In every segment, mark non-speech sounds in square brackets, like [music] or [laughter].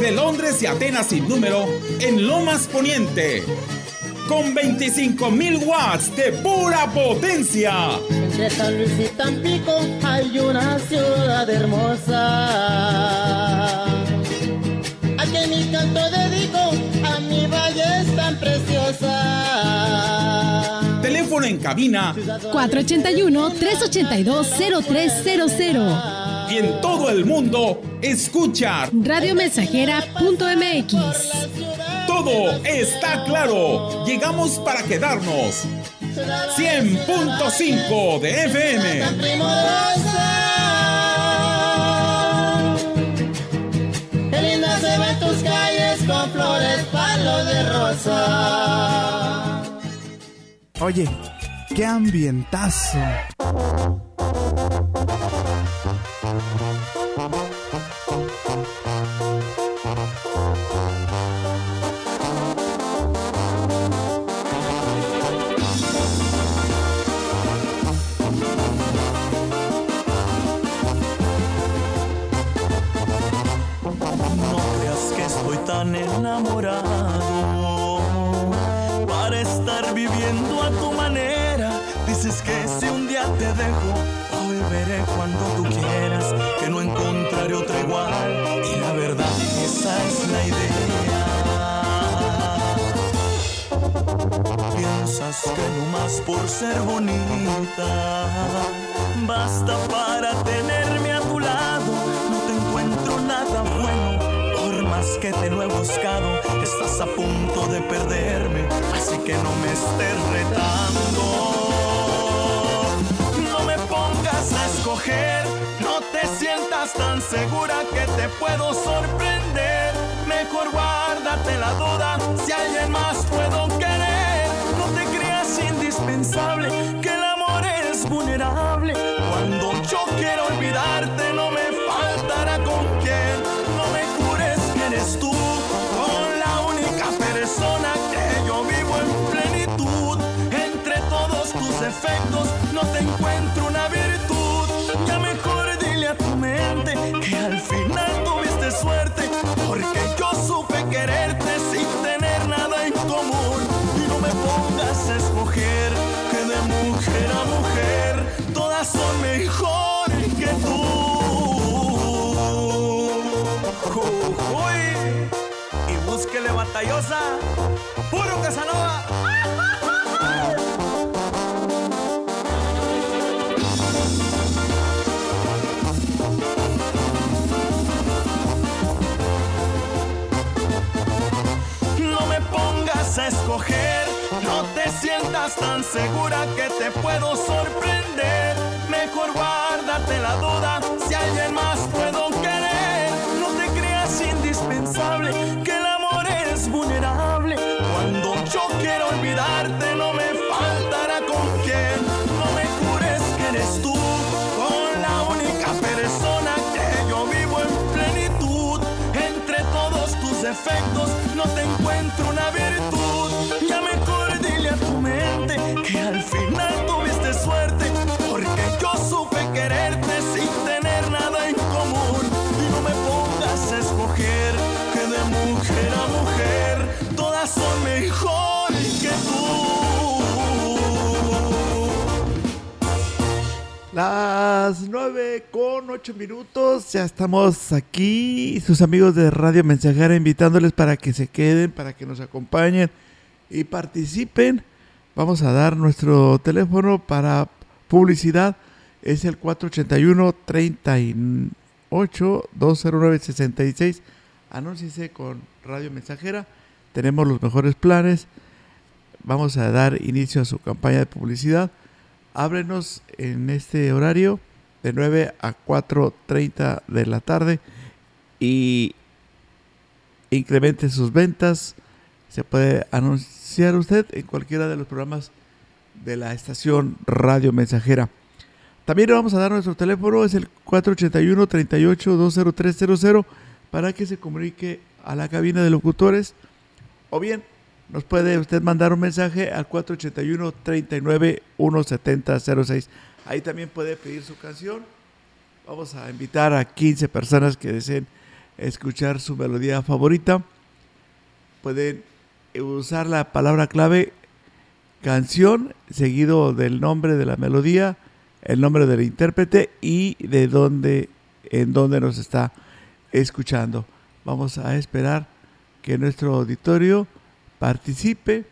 de Londres y Atenas sin número en Lomas Poniente. Con 25.000 watts de pura potencia. Entre San Luis y Tampico hay una ciudad hermosa. A que mi canto dedico a mi valle es tan preciosa. Teléfono en cabina 481-382-0300. Y en todo el mundo escucha Radiomensajera.mx. Todo está claro. Llegamos para quedarnos. 100.5 de FM. Qué linda se ven tus calles con flores, palos de rosa. Oye, qué ambientazo. Enamorado para estar viviendo a tu manera. Dices que si un día te dejo, volveré cuando tú quieras, que no encontraré otra igual. Y la verdad, esa es la idea. Piensas que no más por ser bonita basta para tenerme que te lo he buscado, estás a punto de perderme, así que no me estés retando. No me pongas a escoger, no te sientas tan segura que te puedo sorprender. Mejor guárdate la duda, si alguien más puedo querer. No te creas indispensable, que el amor es vulnerable. Cuando yo quiero olvidarte, no no te encuentro una virtud. Ya mejor dile a tu mente que al final tuviste suerte, porque yo supe quererte sin tener nada en común. Y no me pongas a escoger que de mujer a mujer todas son mejores que tú. Uy, y búsquele batallosa, tan segura que te puedo sorprender. Mejor guárdate la duda, si alguien más puedo de mujer a mujer todas son mejores que tú. Las 9 con 8 minutos, ya estamos aquí, sus amigos de Radio Mensajera invitándoles para que se queden, para que nos acompañen y participen. Vamos a dar nuestro teléfono para publicidad, es el 481 38 209 66. Anúnciese con Radio Mensajera, tenemos los mejores planes. Vamos a dar inicio a su campaña de publicidad. Ábrenos en este horario de 9 a 4.30 de la tarde y incremente sus ventas. Se puede anunciar usted en cualquiera de los programas de la estación Radio Mensajera. También vamos a dar nuestro teléfono, es el 481-38-20300 para que se comunique a la cabina de locutores o bien nos puede usted mandar un mensaje al 481-39-17006. Ahí también puede pedir su canción. Vamos a invitar a 15 personas que deseen escuchar su melodía favorita, pueden usar la palabra clave canción seguido del nombre de la melodía, el nombre del intérprete y de dónde en dónde nos está escuchando. Vamos a esperar que nuestro auditorio participe.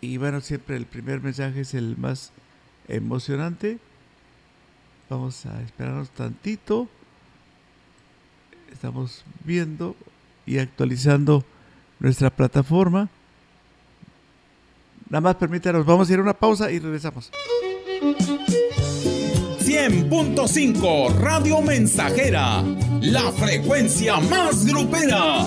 Y bueno, siempre el primer mensaje es el más emocionante. Vamos a esperarnos tantito. Estamos viendo y actualizando nuestra plataforma. Nada más permítanos, vamos a ir a una pausa y regresamos. 100.5 Radio Mensajera, la frecuencia más grupera.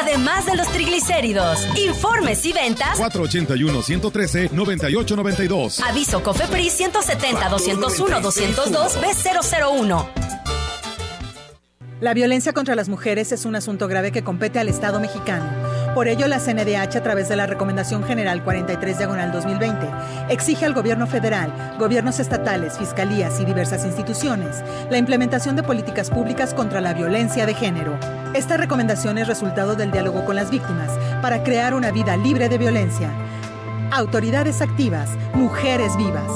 además de los triglicéridos. Informes y ventas 481-113-9892. Aviso COFEPRIS 170-201-202 B001. La violencia contra las mujeres es un asunto grave que compete al Estado mexicano. Por ello, la CNDH, a través de la Recomendación General 43 Diagonal 2020, exige al Gobierno federal, gobiernos estatales, fiscalías y diversas instituciones la implementación de políticas públicas contra la violencia de género. Esta recomendación es resultado del diálogo con las víctimas para crear una vida libre de violencia. Autoridades activas, mujeres vivas.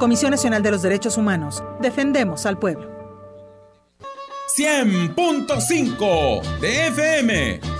Comisión Nacional de los Derechos Humanos. Defendemos al pueblo. 100.5 de FM.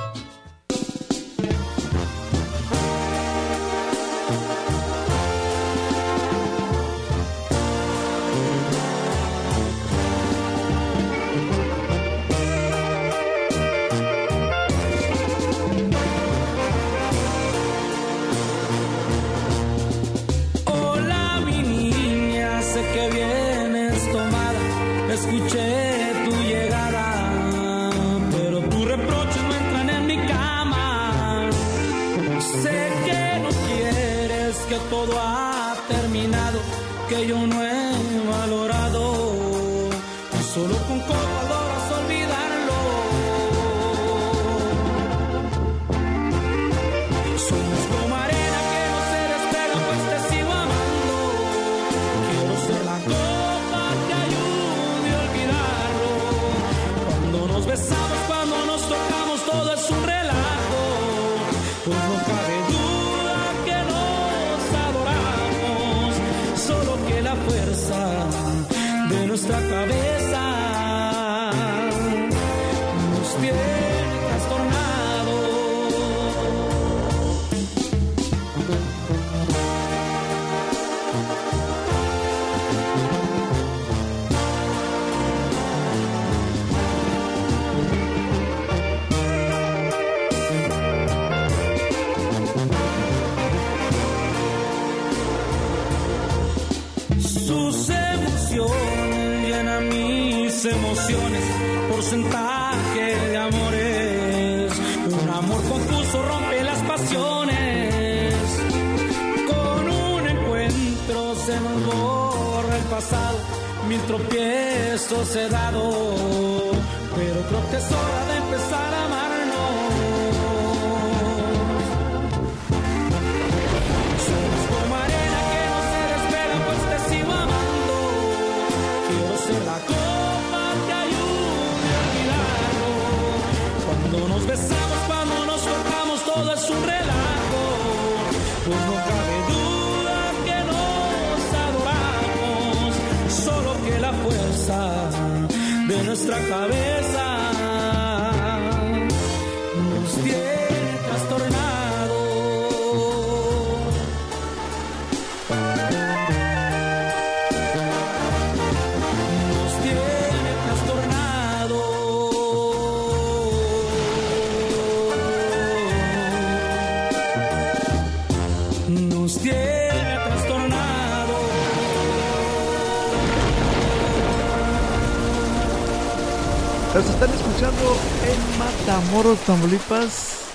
Matamoros, Tamaulipas.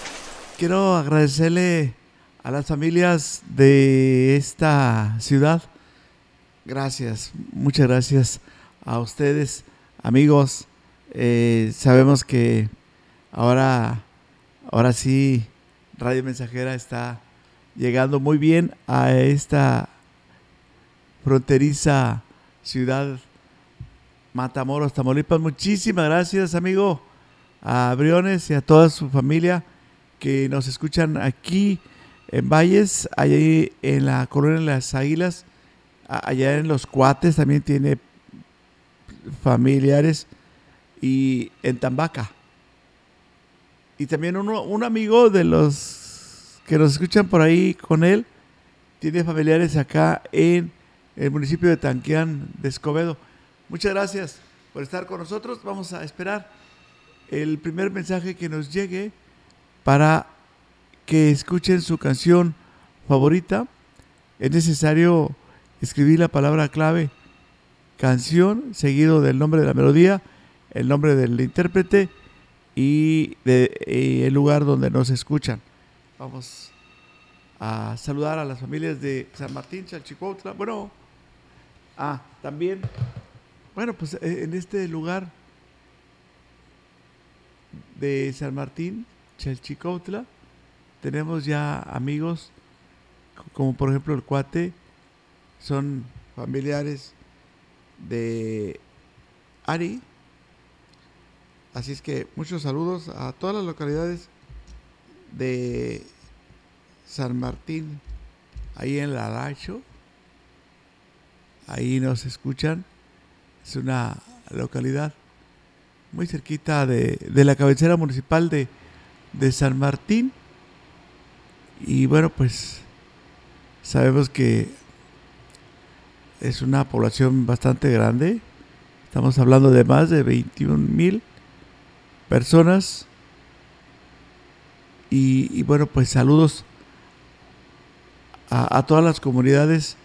Quiero agradecerle a las familias de esta ciudad. Gracias, muchas gracias a ustedes, amigos. Eh, sabemos que ahora, ahora sí, Radio Mensajera está llegando muy bien a esta fronteriza ciudad Matamoros, Tamaulipas. Muchísimas gracias, amigo, a Briones y a toda su familia que nos escuchan aquí en Valles, allí en la colonia de las Águilas, allá en Los Cuates también tiene familiares y en Tambaca. Y también uno, un amigo de los que nos escuchan por ahí con él, tiene familiares acá en el municipio de Tanquián de Escobedo. Muchas gracias por estar con nosotros. Vamos a esperar el primer mensaje que nos llegue para que escuchen su canción favorita. Es necesario escribir la palabra clave canción seguido del nombre de la melodía, el nombre del intérprete y, de, el lugar donde nos escuchan. Vamos a saludar a las familias de San Martín, Chalchicuautla. Bueno, ah, también bueno, pues eh, en este lugar de San Martín, Chalchicautla, tenemos ya amigos, como por ejemplo el cuate, son familiares de Ari. Así es que muchos saludos a todas las localidades de San Martín, ahí en Laracho. Ahí nos escuchan es una localidad muy cerquita de, la cabecera municipal de, de San Martín. Y bueno, pues sabemos que es una población bastante grande. Estamos hablando de más de 21 mil personas. Y, bueno, pues saludos a, a, todas las comunidades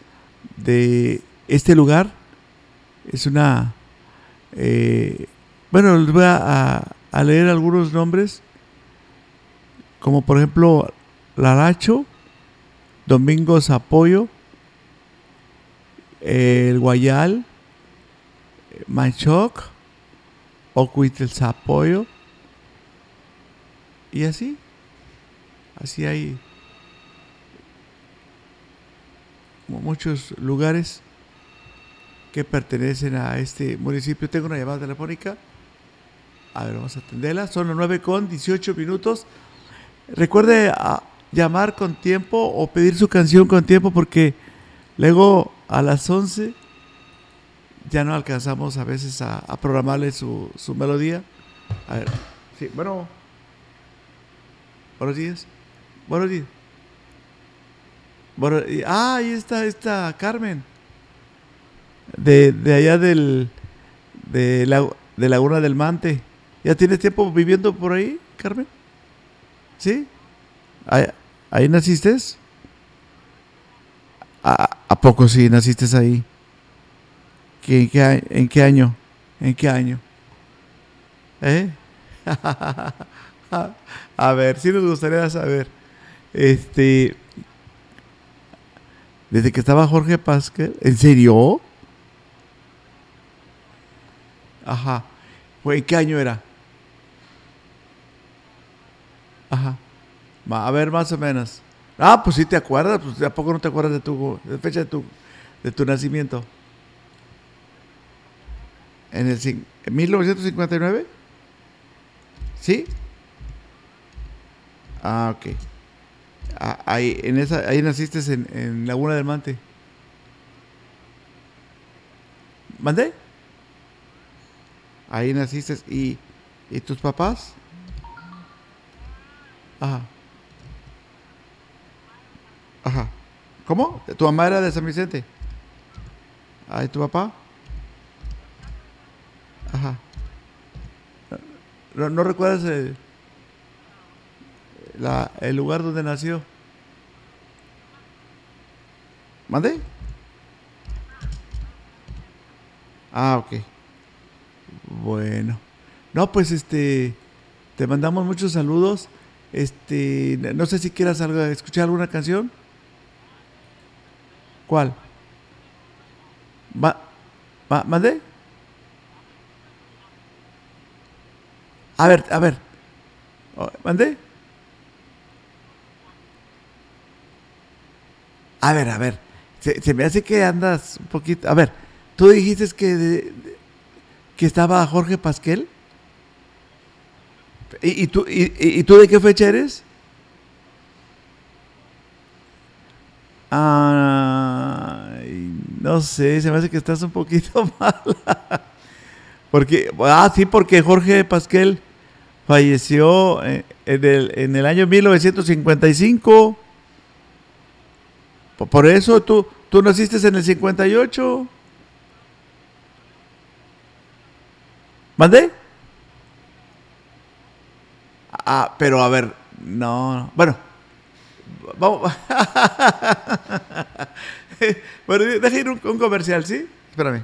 de este lugar es una... Eh, bueno, les voy a, leer algunos nombres, como por ejemplo Laracho, Domingos Apoyo, El Guayal, Manchoc, Ocuitel Zapoyo, y así, así hay muchos lugares que pertenecen a este municipio. Tengo una llamada telefónica. A ver, vamos a atenderla. Son las 9 con 18 minutos. Recuerde a ah, llamar con tiempo o pedir su canción con tiempo porque luego a las 11 ya no alcanzamos a veces a, programarle su, melodía. A ver, sí, bueno. Buenos días. Buenos días. Bueno, ah, ahí está, está Carmen de, de allá del, de, la, de Laguna del Mante. ¿Ya tienes tiempo viviendo por ahí, Carmen? ¿Sí? ¿Ahí, naciste? ¿A, ¿A, poco sí naciste ahí? ¿En qué, ¿En qué año? ¿En qué año? ¿Eh? [laughs] a ver, sí nos gustaría saber. Este. Desde que estaba Jorge Pascal. ¿En serio? Ajá. ¿En qué año era? Ajá. A ver, más o menos. Ah, pues sí te acuerdas, pues ¿a poco no te acuerdas de tu fecha de tu, de tu nacimiento? ¿En el en 1959? ¿Sí? Ah, ok. Ah, ahí, en esa, ahí naciste en, en Laguna del Mante. ¿Mandé? Ahí naciste. ¿Y, ¿Y tus papás? Ajá. Ajá. ¿Cómo? ¿Tu mamá era de San Vicente? ¿Ah, ¿y tu papá? Ajá. ¿No, recuerdas el, la, el lugar donde nació? ¿Mande? Ah, ok. Bueno. No, pues este, te mandamos muchos saludos. Este, no sé si quieras escuchar alguna canción. ¿Cuál? ¿Va, va, ¿Mande? A ver, a ver. Oh, ¿Mande? A ver, a ver. Se, se, me hace que andas un poquito. A ver, tú dijiste que, de, que estaba Jorge Pasquel. ¿Y, y tú, y, ¿Y tú de qué fecha eres? Ay, no sé, se me hace que estás un poquito [laughs] mala. Porque, ah, sí, porque Jorge Pasquel falleció en el, en el año 1955. Por eso tú, tú naciste en el 58. ¿Mandé? Ah, pero a ver, no. Bueno, vamos. [laughs] bueno, deja ir un, un comercial, ¿sí? Espérame.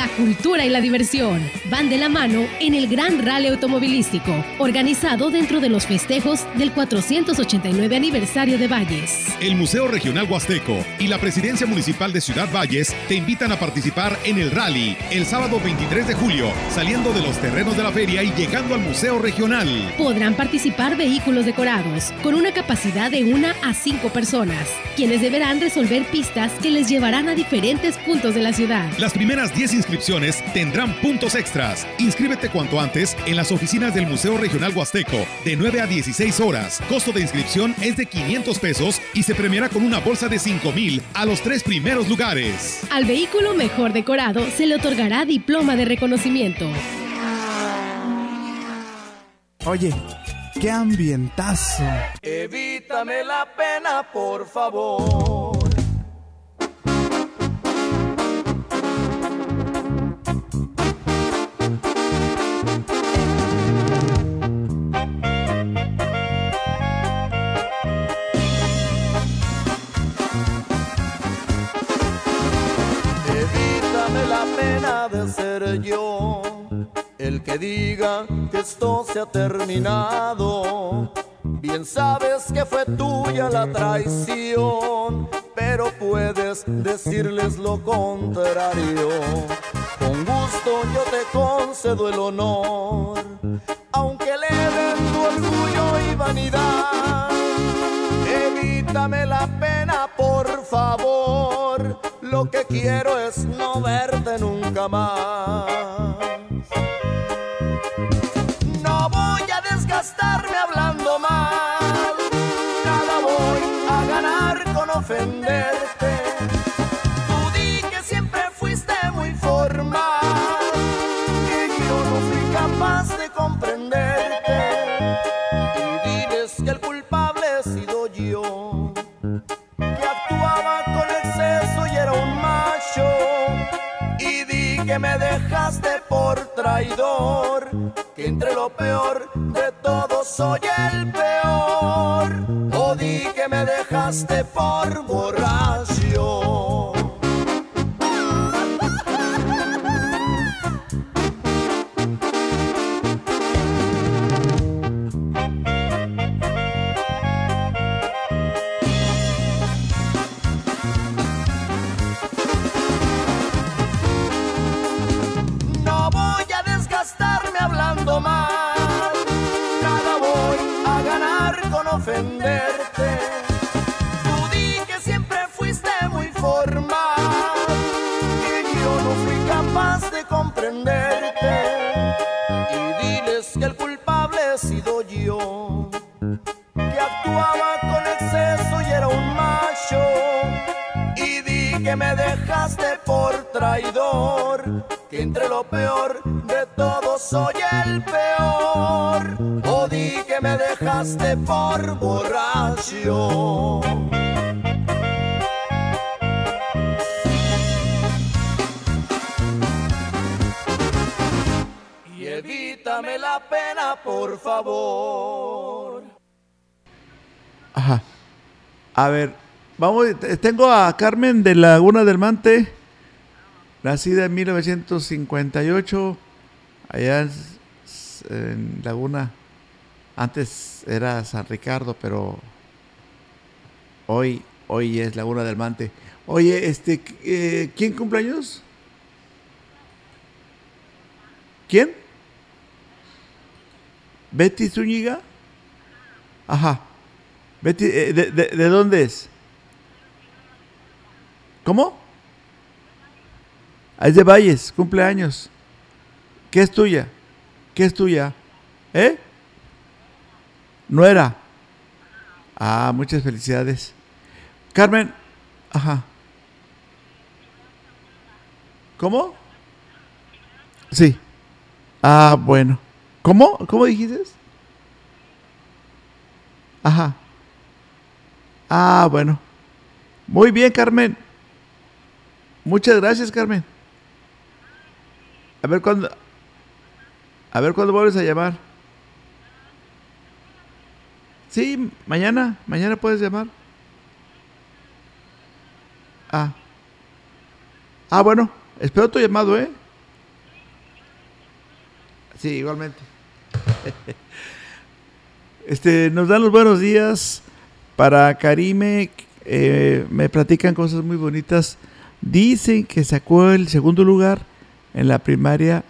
La cultura y la diversión van de la mano en el Gran Rally Automovilístico, organizado dentro de los festejos del 489 aniversario de Valles. El Museo Regional Huasteco y la Presidencia Municipal de Ciudad Valles te invitan a participar en el rally el sábado 23 de julio, saliendo de los terrenos de la feria y llegando al Museo Regional. Podrán participar vehículos decorados con una capacidad de una a cinco personas, quienes deberán resolver pistas que les llevarán a diferentes puntos de la ciudad. Las primeras 10 inscripciones tendrán puntos extras. Inscríbete cuanto antes en las oficinas del Museo Regional Huasteco de 9 a 16 horas. Costo de inscripción es de 500 pesos y se premiará con una bolsa de 5 mil a los tres primeros lugares. Al vehículo mejor decorado se le otorgará diploma de reconocimiento. Oye, qué ambientazo. Evítame la pena, por favor. De ser yo el que diga que esto se ha terminado. Bien sabes que fue tuya la traición, pero puedes decirles lo contrario. Con gusto yo te concedo el honor, aunque le den tu orgullo y vanidad. Evítame la pena, por favor. Lo que quiero es no verte nunca más. No voy a desgastarme hablando mal. Nada voy a ganar con ofenderte. El peor. O di que me dejaste por ver, vamos, tengo a Carmen de Laguna del Mante, nacida en 1958, allá en Laguna. Antes era San Ricardo, pero hoy, hoy es Laguna del Mante. Oye, este, eh, ¿quién cumpleaños? ¿Quién? ¿Betty Zúñiga? Ajá. Betty, eh, de, de- de dónde es? ¿Cómo? Ah, Es de Valles, cumpleaños. ¿Qué es tuya? ¿Qué es tuya? ¿Eh? No era. Ah, muchas felicidades. Carmen, ajá. ¿Cómo? Sí. Ah, bueno. ¿Cómo? ¿Cómo dijiste? Ajá. Ah, bueno. Muy bien, Carmen. Muchas gracias, Carmen. A ver cuándo. A ver cuándo vuelves a llamar. Sí, mañana. Mañana puedes llamar. Ah. Ah, bueno. Espero tu llamado, ¿eh? Sí, igualmente. [laughs] Este, nos dan los buenos días para Karime. eh, me platican cosas muy bonitas. Dicen que sacó el segundo lugar en la primaria.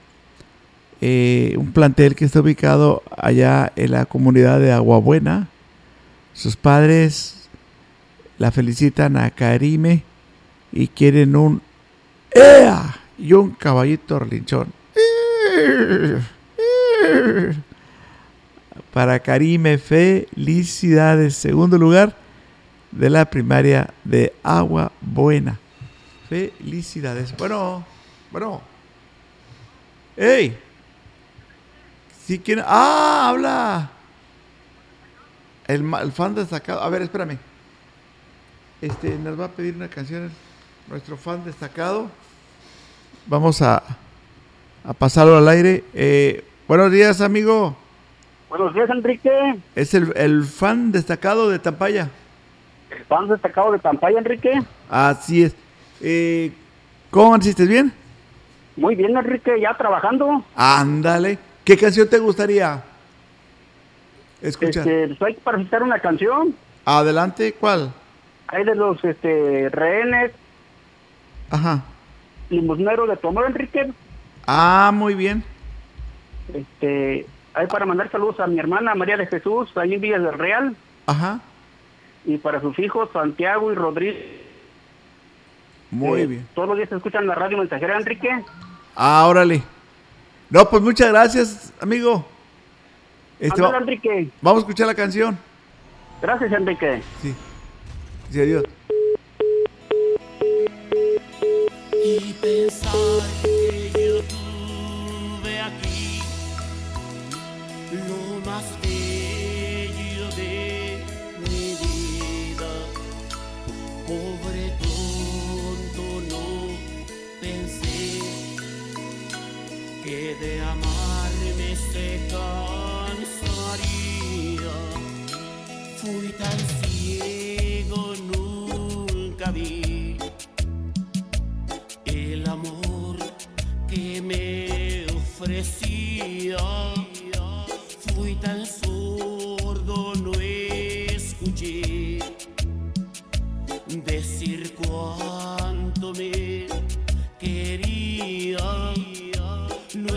eh, un plantel que está ubicado allá en la comunidad de Aguabuena. Sus padres la felicitan a Karime y quieren un ¡Ea! y un caballito relinchón. Para Karime, felicidades. Segundo lugar de la primaria de Agua Buena. Felicidades. Bueno, bueno. ¡Ey! Sí, ¿quién? ¡Ah! ¡Habla! El fan destacado. A ver, espérame. Este, nos va a pedir una canción nuestro fan destacado. Vamos a, a pasarlo al aire. Eh, buenos días, amigo. Buenos días, Enrique. Es el, el fan destacado de Tampaya. El fan destacado de Tampaya, Enrique. Así es. Eh, ¿Cómo amaneciste? ¿Bien? Muy bien, Enrique, ya trabajando. Ándale. ¿Qué canción te gustaría escuchar? Este, hay que parasitar una canción. Adelante, ¿cuál? Hay de los este, rehenes Ajá. limosneros de tu amor, Enrique. Ah, muy bien. Este, hay para mandar saludos a mi hermana María de Jesús, ahí en Villas del Real, Ajá. y para sus hijos Santiago y Rodrigo. Muy que bien. Todos los días escuchan la radio mensajera, Enrique. Ah, órale. No, pues muchas gracias, amigo. Este, Enrique. vamos a escuchar la canción. Gracias, Enrique. Sí. Sí, adiós. Y pensar más bello de mi vida. Pobre tonto, no pensé que de amarme se cansaría. Fui tan ciego, nunca vi el amor que me ofrecía. Fui tan sordo, no escuché decir cuánto me quería. No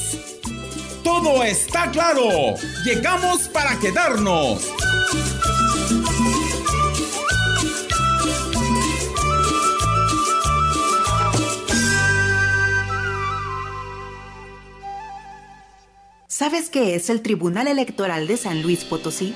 todo está claro. Llegamos para quedarnos. ¿Sabes qué es el Tribunal Electoral de San Luis Potosí?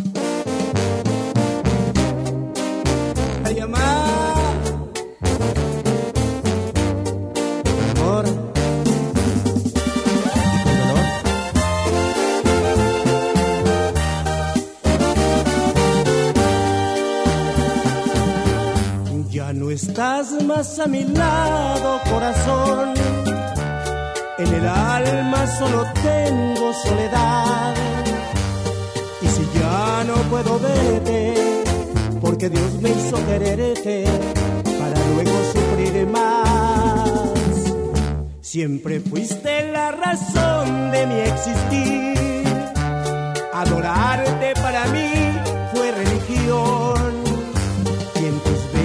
Estás más a mi lado, corazón. En el alma solo tengo soledad. Y si ya no puedo verte, porque Dios me hizo quererte para luego sufrir más. Siempre fuiste la razón de mi existir. Adorarte para mí fue religión.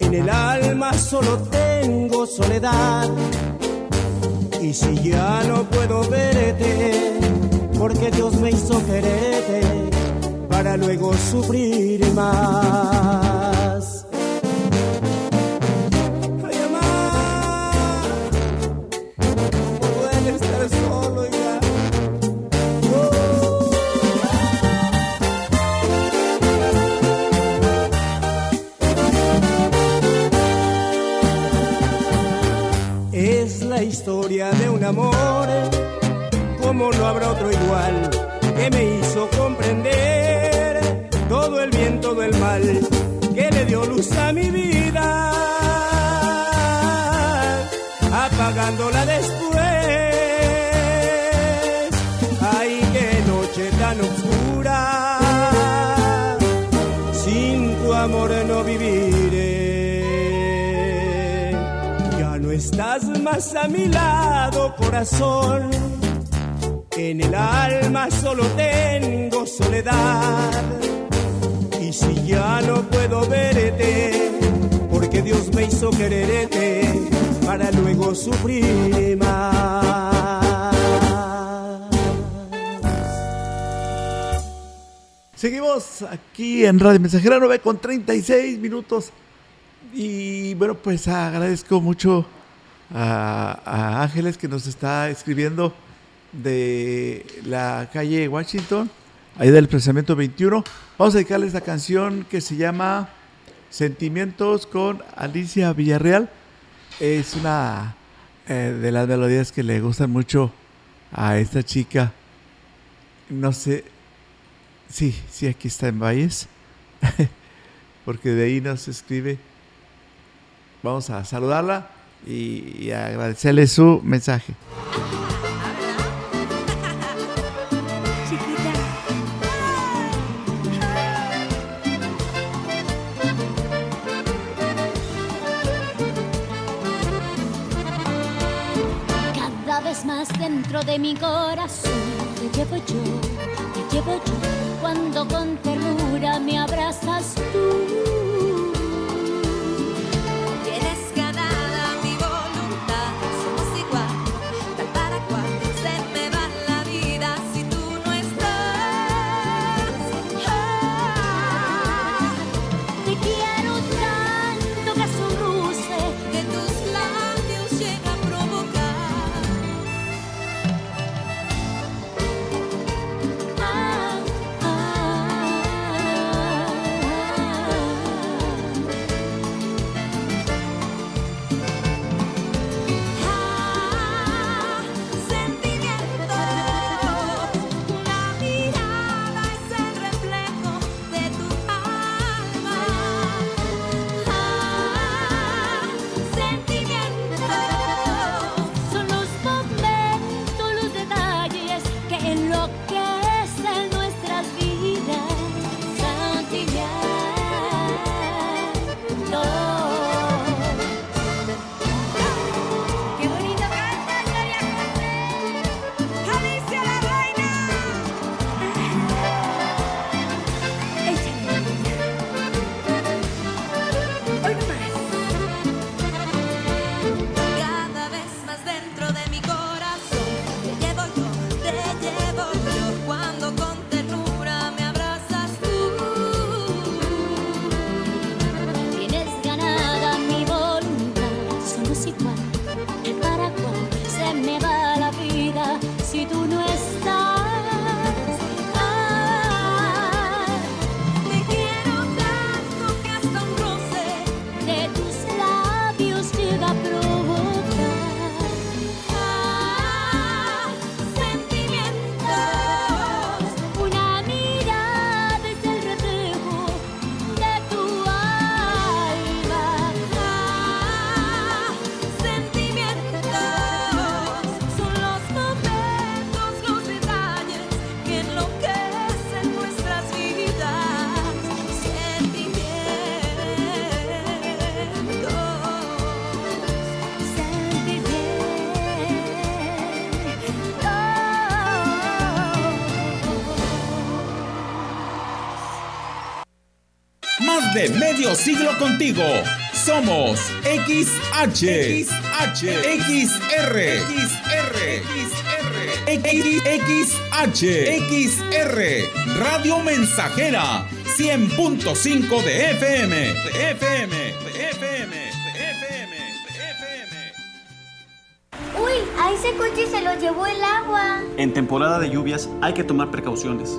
En el alma solo tengo soledad. Y si ya no puedo verte, porque Dios me hizo quererte para luego sufrir más. La historia de un amor, como no habrá otro igual, que me hizo comprender todo el bien, todo el mal, que le dio luz a mi vida, apagándola después. Ay, qué noche tan oscura, sin tu amor no viviré. Estás más a mi lado, corazón. En el alma solo tengo soledad. Y si ya no puedo verte, porque Dios me hizo quererte para luego sufrir más. Seguimos aquí en Radio Mensajera 9 con 36 minutos. Y bueno, pues agradezco mucho a, Ángeles que nos está escribiendo de la calle Washington, ahí del procesamiento 21. Vamos a dedicarle esta canción que se llama Sentimientos con Alicia Villarreal. Es una eh, de las melodías que le gustan mucho a esta chica. No sé. Sí, sí, aquí está en Valles. [laughs] Porque de ahí nos escribe. Vamos a saludarla y, agradecerle su mensaje. Cada vez más dentro de mi corazón te llevo yo, te llevo yo. Cuando con ternura me abrazas tú. Medio siglo contigo. Somos XH, XH, XR, XR, XR, XR, Radio Mensajera, 100.5 de FM, de FM, de FM, de FM, de FM. Uy, a ese coche se lo llevó el agua. En temporada de lluvias hay que tomar precauciones.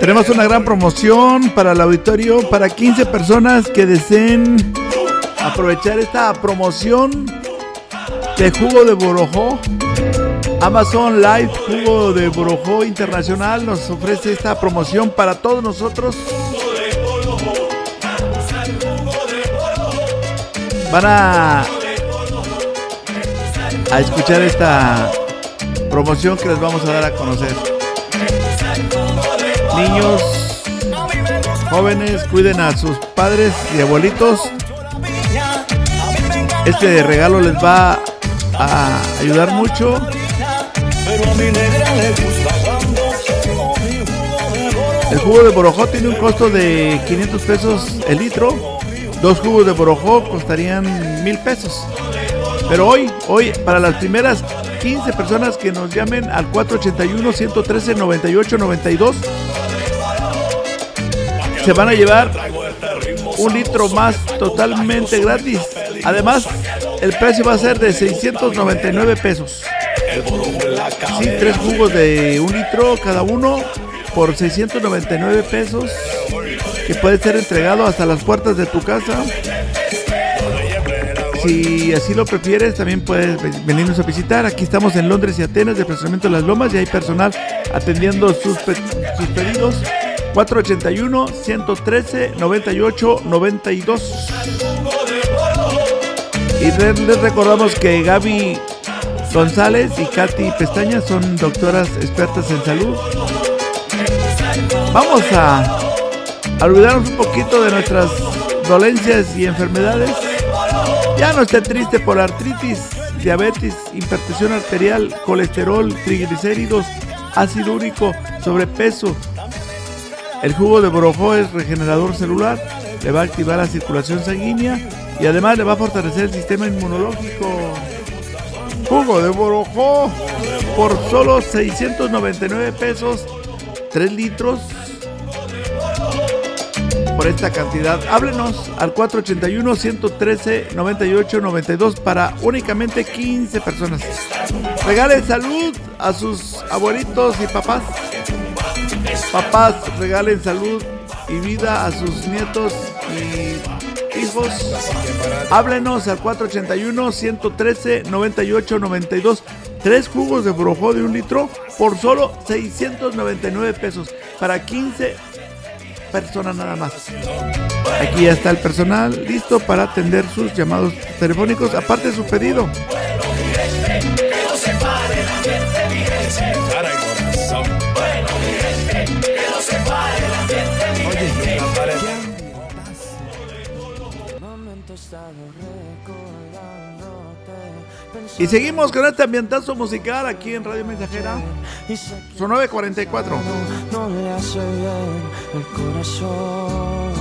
Tenemos una gran promoción para el auditorio para 15 personas que deseen aprovechar esta promoción de jugo de borojó. Amazon Live Jugo de Borojó Internacional nos ofrece esta promoción para todos nosotros. Van a, a escuchar esta promoción que les vamos a dar a conocer. Niños, jóvenes, cuiden a sus padres y abuelitos. Este regalo les va a ayudar mucho. Pero a mi negra le gusta cuando El jugo de borojó tiene un costo de 500 pesos el litro. Dos jugos de borojó costarían mil pesos. Pero hoy, hoy, para las primeras 15 personas que nos llamen al 481-113-9892, se van a llevar un litro más totalmente gratis. Además, el precio va a ser de 699 pesos. Sí, tres jugos de un litro cada uno por 699 pesos que puede ser entregado hasta las puertas de tu casa. Si así lo prefieres, también puedes ve- venirnos a visitar. Aquí estamos en Londres y Atenas, de Procesamiento de las Lomas, y hay personal atendiendo sus, sus pedidos. 481-113-98-92. Y les recordamos que Gaby González y Katy Pestaña son doctoras expertas en salud. Vamos a, olvidarnos un poquito de nuestras dolencias y enfermedades. Ya no esté triste por artritis, diabetes, hipertensión arterial, colesterol, triglicéridos, ácido úrico, sobrepeso. El jugo de borojó es regenerador celular, le va a activar la circulación sanguínea y además le va a fortalecer el sistema inmunológico. Jugo de borojó por solo 699 pesos, 3 litros por esta cantidad. Háblenos al 481-113-9892 para únicamente 15 personas. Regalen salud a sus abuelitos y papás. Papás, regalen salud y vida a sus nietos y hijos. Háblenos al 481-113-9892. Tres jugos de brojó de un litro por solo 699 pesos. Para 15 personas nada más. Aquí ya está el personal listo para atender sus llamados telefónicos, aparte de su pedido. Y seguimos con este ambientazo musical aquí en Radio Mensajera. Son 9.44. no le hace bien el corazón.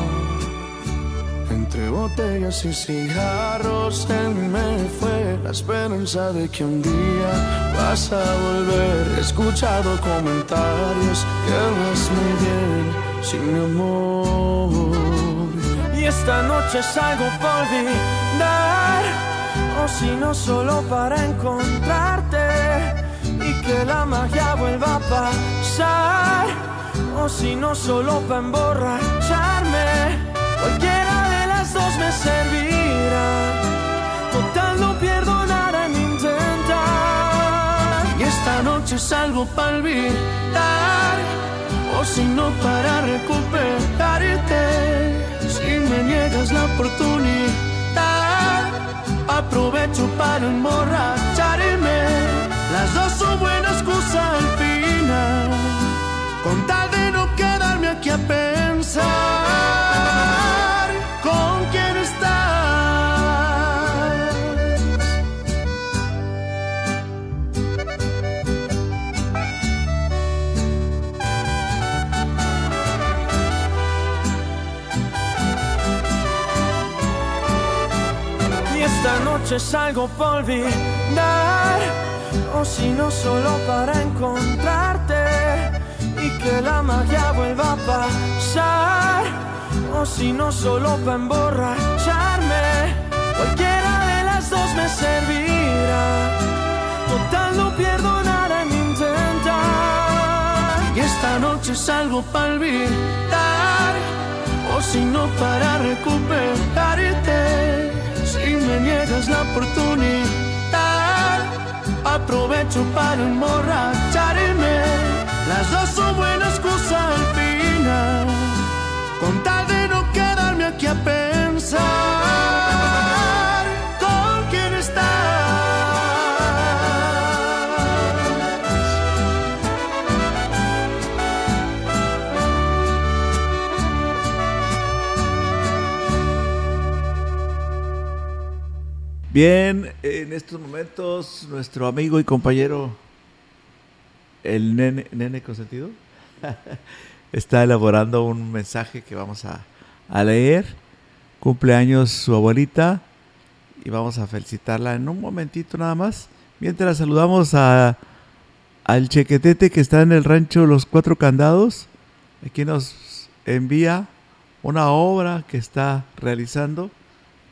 Entre botellas y cigarros en me fue la esperanza de que un día vas a volver. He escuchado comentarios que vas muy bien sin mi amor. Y esta noche salgo por olvidar, o si no solo para encontrarte y que la magia vuelva a pasar, o si no solo para emborracharme. Cualquiera de las dos me servirán. Total, no pierdo nada en intentar. Y esta noche salgo para olvidar. O si no, para recuperarte. Me niegas la oportunidad, aprovecho para emborracharme. Las dos son buenas excusas al final. Con tal de no quedarme aquí a pensar esta noche salgo por olvidar, o si no solo para encontrarte y que la magia vuelva a pasar, o si no solo para emborracharme. Cualquiera de las dos me servirá. Total, no pierdo nada en intentar. Y esta noche salgo para olvidar, o si no para recuperarte. Me niegas la oportunidad, aprovecho para emborracharme. Las dos son buenas excusas al final. Con tal de no quedarme aquí a pensar Bien, en estos momentos nuestro amigo y compañero, el nene, nene consentido, [laughs] está elaborando un mensaje que vamos a, a leer. Cumpleaños su abuelita y vamos a felicitarla en un momentito nada más. Mientras saludamos a, al chequetete que está en el rancho Los Cuatro Candados. Aquí nos envía una obra que está realizando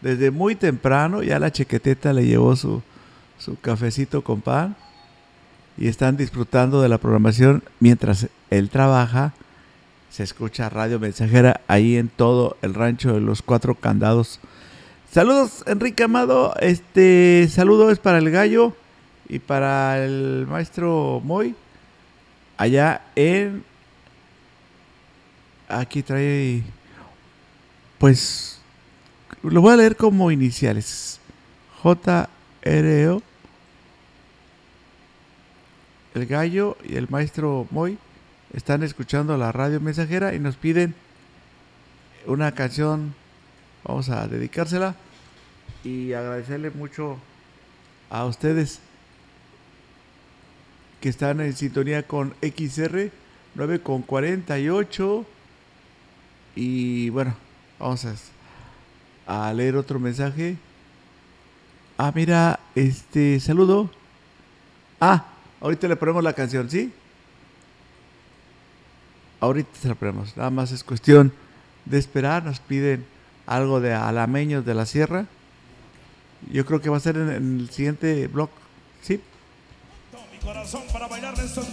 desde muy temprano. Ya la chequeteta le llevó su, su cafecito con pan y están disfrutando de la programación mientras él trabaja. Se escucha Radio Mensajera ahí en todo el rancho de los cuatro candados. Saludos, Enrique Amado. Este saludo es para el gallo y para el maestro Moy. Allá en. Aquí trae. Pues. Lo voy a leer como iniciales. J-R-O. El gallo y el maestro Moy están escuchando la radio mensajera y nos piden una canción. Vamos a dedicársela y agradecerle mucho a ustedes que están en sintonía con XR 9 con 48 y bueno, vamos a, a leer otro mensaje. Ah, mira, este saludo. Ah, ahorita le ponemos la canción, ¿sí? Ahorita se la ponemos. Nada más es cuestión de esperar. Nos piden algo de alameños de la sierra. Yo creo que va a ser en, el siguiente blog. ¿Sí? Mi corazón para bailar estos.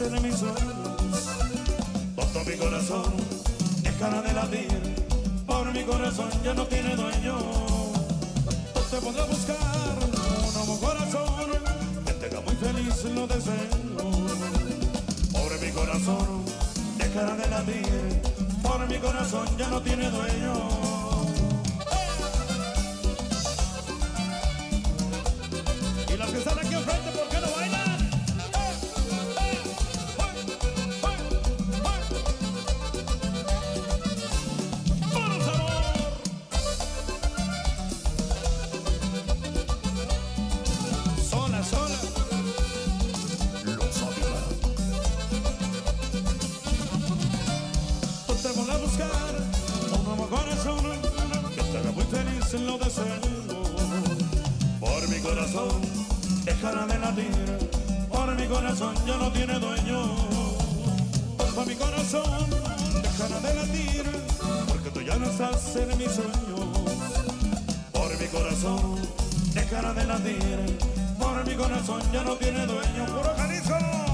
En mis sueños. Toma mi corazón, deja de latir, por mi corazón ya no tiene dueño. No te podré buscar un nuevo corazón, que te haga muy feliz lo deseo. Pobre mi corazón, dejará de latir, por mi corazón ya no tiene dueño. Que están aquí enfrente, ¿por dejará de latir, por mi corazón ya no tiene dueño. Por mi corazón dejará de latir, porque tú ya no estás en mis sueños. Por mi corazón dejará de latir, por mi corazón ya no tiene dueño. Puro Jalisco.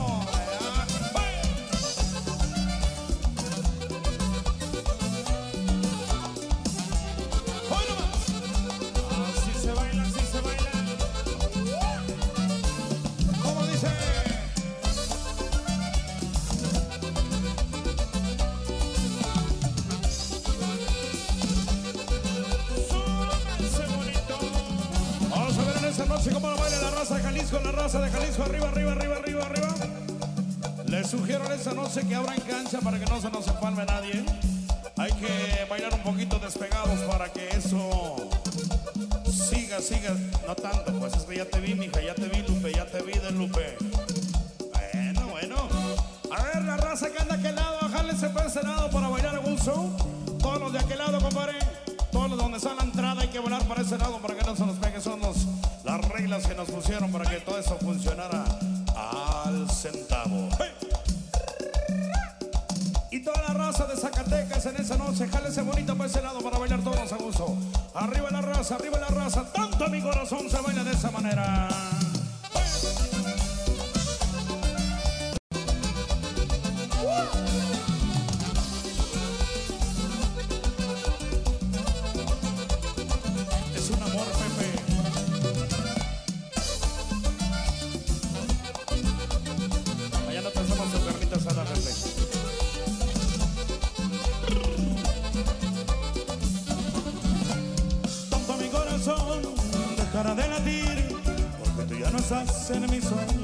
No estás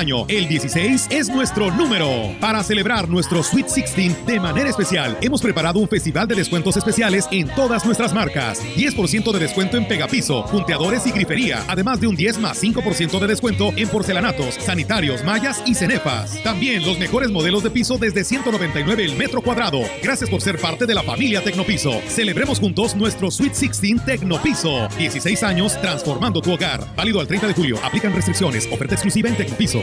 Año, el 16 es nuestro número. Para celebrar nuestro Sweet 16 de manera especial, hemos preparado un festival de descuentos especiales en todas nuestras marcas. 10% de descuento en pegapiso, punteadores y grifería, además de un 10 más 5% de descuento en porcelanatos, sanitarios, mallas y cenefas. También los mejores modelos de piso desde 199 el metro cuadrado. Gracias por ser parte de la familia Tecnopiso. Celebremos juntos nuestro Sweet 16 Tecnopiso. 16 años transformando tu hogar. Válido al 30 de julio. Aplican restricciones. Oferta exclusiva en Tecnopiso.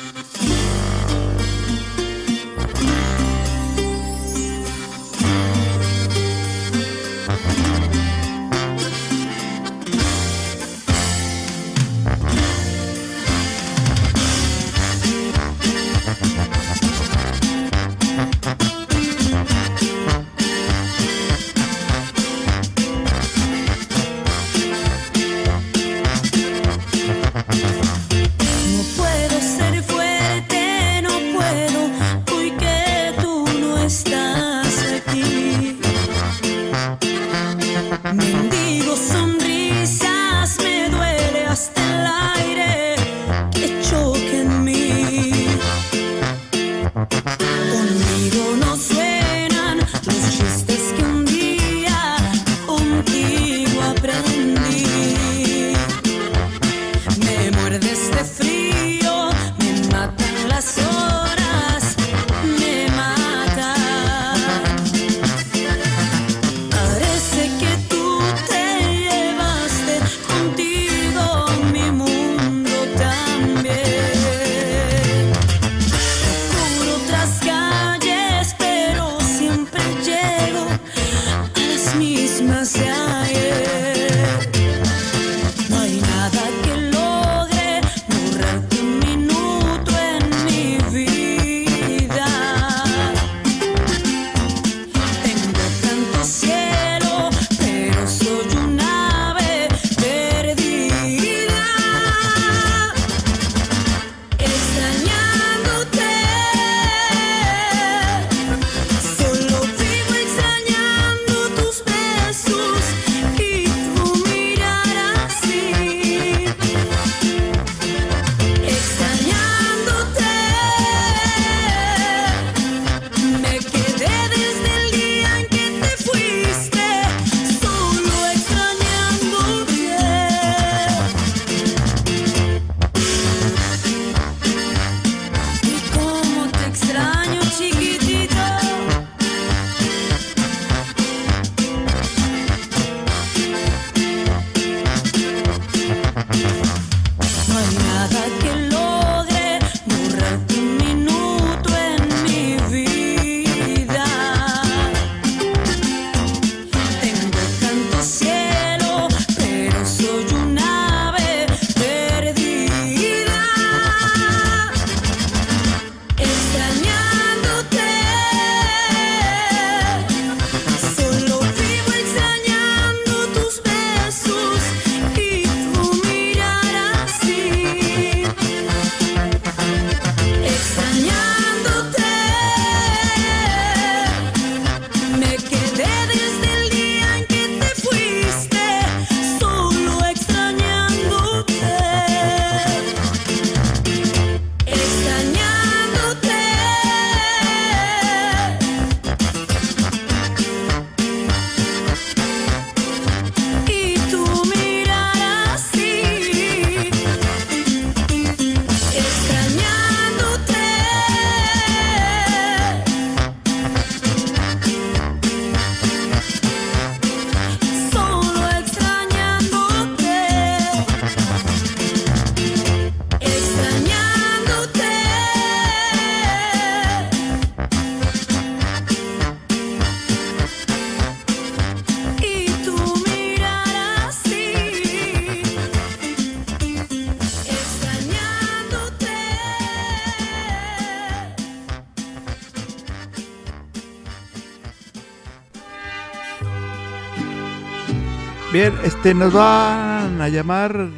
Este, nos van a llamar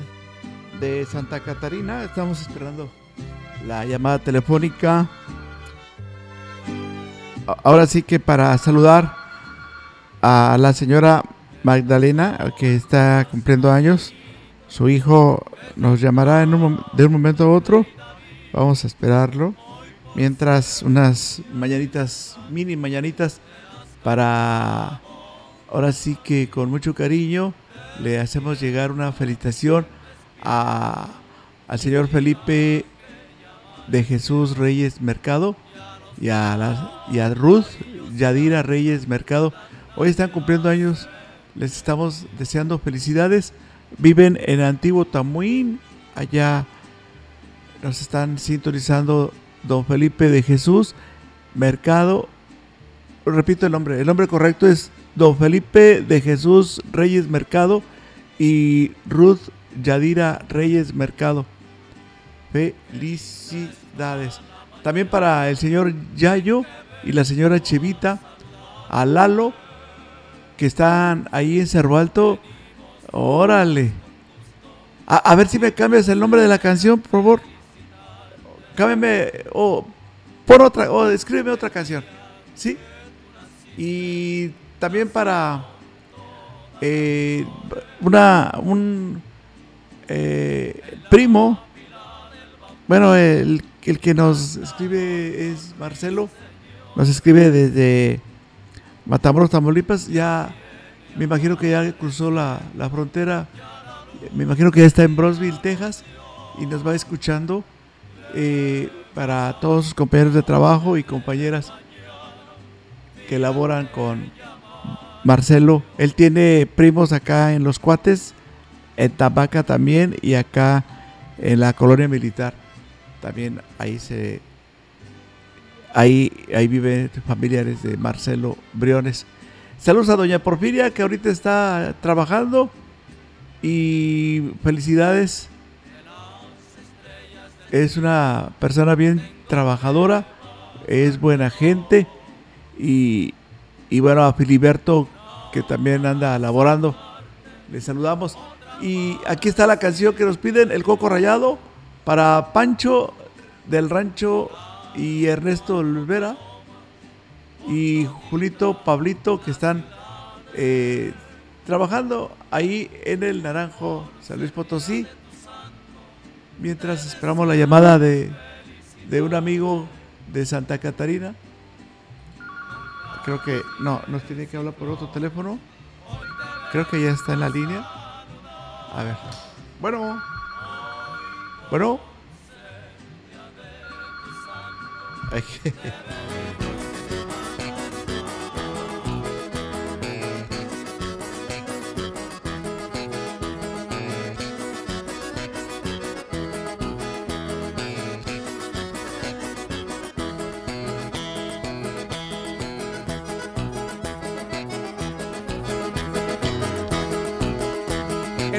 de Santa Catarina. Estamos esperando la llamada telefónica. Ahora sí que para saludar a la señora Magdalena, que está cumpliendo años. Su hijo nos llamará en un de un momento a otro. Vamos a esperarlo. Mientras unas mañanitas, mini mañanitas, para ahora sí que con mucho cariño le hacemos llegar una felicitación a, al señor Felipe de Jesús Reyes Mercado y a, la- y a Ruth Yadira Reyes Mercado. Hoy están cumpliendo años, les estamos deseando felicidades. Viven en Antiguo Tamuín, allá nos están sintonizando don Felipe de Jesús Mercado. Repito el nombre, el nombre correcto es don Felipe de Jesús Reyes Mercado y Ruth Yadira Reyes Mercado. Felicidades. También para el señor Yayo y la señora Chevita, a Lalo, que están ahí en Cerro Alto. Órale. A, ver si me cambias el nombre de la canción, por favor. Cámbiame, o otra, o escríbeme otra canción. ¿Sí? Y también para eh, una, un eh, primo, bueno, el, el que nos escribe es Marcelo, nos escribe desde Matamoros, Tamaulipas, ya me imagino que ya cruzó la, la frontera, me imagino que ya está en Brosville, Texas, y nos va escuchando eh, para todos sus compañeros de trabajo y compañeras que laboran con Marcelo. Él tiene primos acá en Los Cuates, en Tabaca también y acá en la colonia militar. También ahí se ahí ahí familiares de Marcelo Briones. Saludos a doña Porfiria que ahorita está trabajando y felicidades. Es una persona bien trabajadora, es buena gente y, y bueno, a Filiberto que también anda laborando. Le saludamos. Y aquí está la canción que nos piden, El Coco Rayado, para Pancho del Rancho y Ernesto Olvera y Julito, Pablito, que están eh, trabajando ahí en el Naranjo San Luis Potosí. Mientras esperamos la llamada de, de un amigo de Santa Catarina. Creo que no, nos tiene que hablar por otro teléfono. Creo que ya está en la línea. A ver. Bueno. Bueno. [laughs]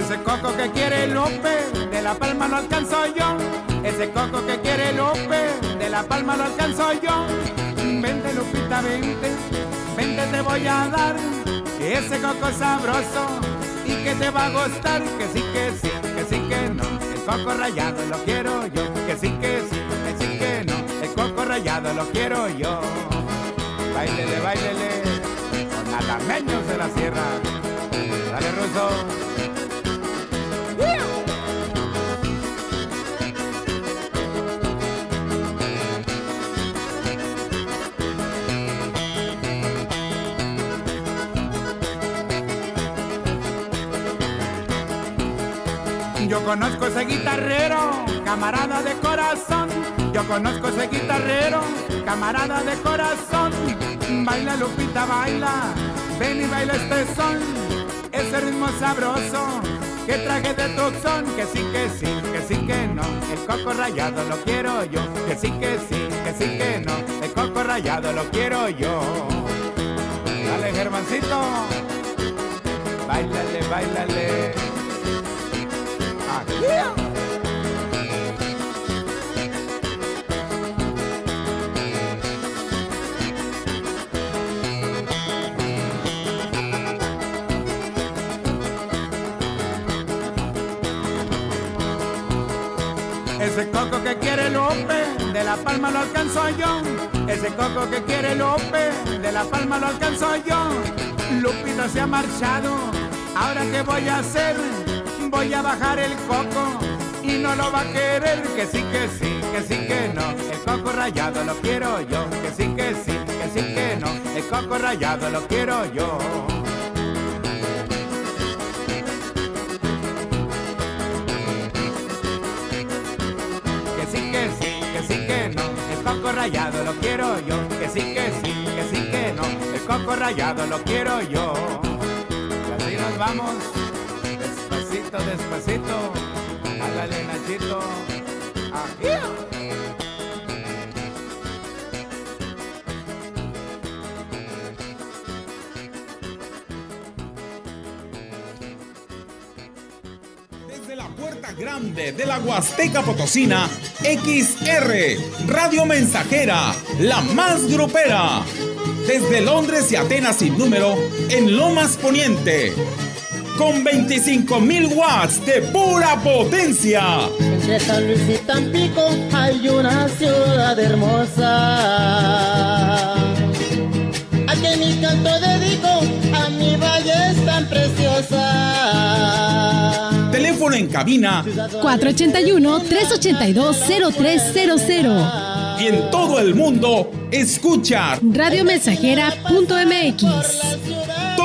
Ese coco que quiere Lupe, de la palma lo alcanzo yo. Ese coco que quiere Lupe, de la palma lo alcanzo yo. Vente Lupita, vente, vente te voy a dar. Ese coco sabroso y que te va a gustar. Que sí, que sí, que sí, que no. El coco rayado lo quiero yo. Que sí, que sí, que sí, que no. El coco rayado lo quiero yo. Bailele, bailele, con alameños de la sierra. Dale, Ruso. Conozco ese guitarrero, camarada de corazón. Yo conozco ese guitarrero, camarada de corazón. Baila Lupita, baila, ven y baila este son. Ese ritmo sabroso que traje de tu son. Que sí, que sí, que sí, que no. El coco rayado lo quiero yo. Que sí, que sí, que sí, que no. El coco rayado lo quiero yo. Dale, Germancito. Bailale, bailale. Ese coco que quiere Lope, de la palma lo alcanzó yo. Ese coco que quiere Lope, de la palma lo alcanzó yo. Lupita se ha marchado, ahora qué voy a hacer voy a bajar el coco y no lo va a querer, que sí, que sí, que sí, que no. El coco rayado lo quiero yo, que sí, que sí, que sí, que no. El coco rayado lo quiero yo. Que sí, que sí, que sí, que no. El coco rayado lo quiero yo, que sí, que sí, que sí, que no. El coco rayado lo quiero yo. Y así nos vamos, despacito, despacito. Ándale, Nachito. Ají. Desde la puerta grande de la Huasteca Potosina, XR, Radio Mensajera, la más grupera. Desde Londres y Atenas sin número, en Lomas Poniente. Con 25.000 watts de pura potencia. Entre San Luis y Tampico hay una ciudad hermosa. A que mi canto dedico a mi valle es tan preciosa. Teléfono en cabina 481-382-0300. y en todo el mundo, escucha Radiomensajera.mx.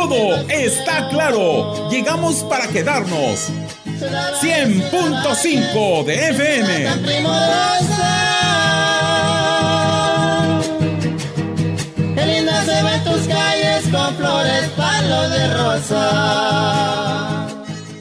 Todo está claro. Llegamos para quedarnos. 100.5 de FM. Tus calles con flores, palos de rosa.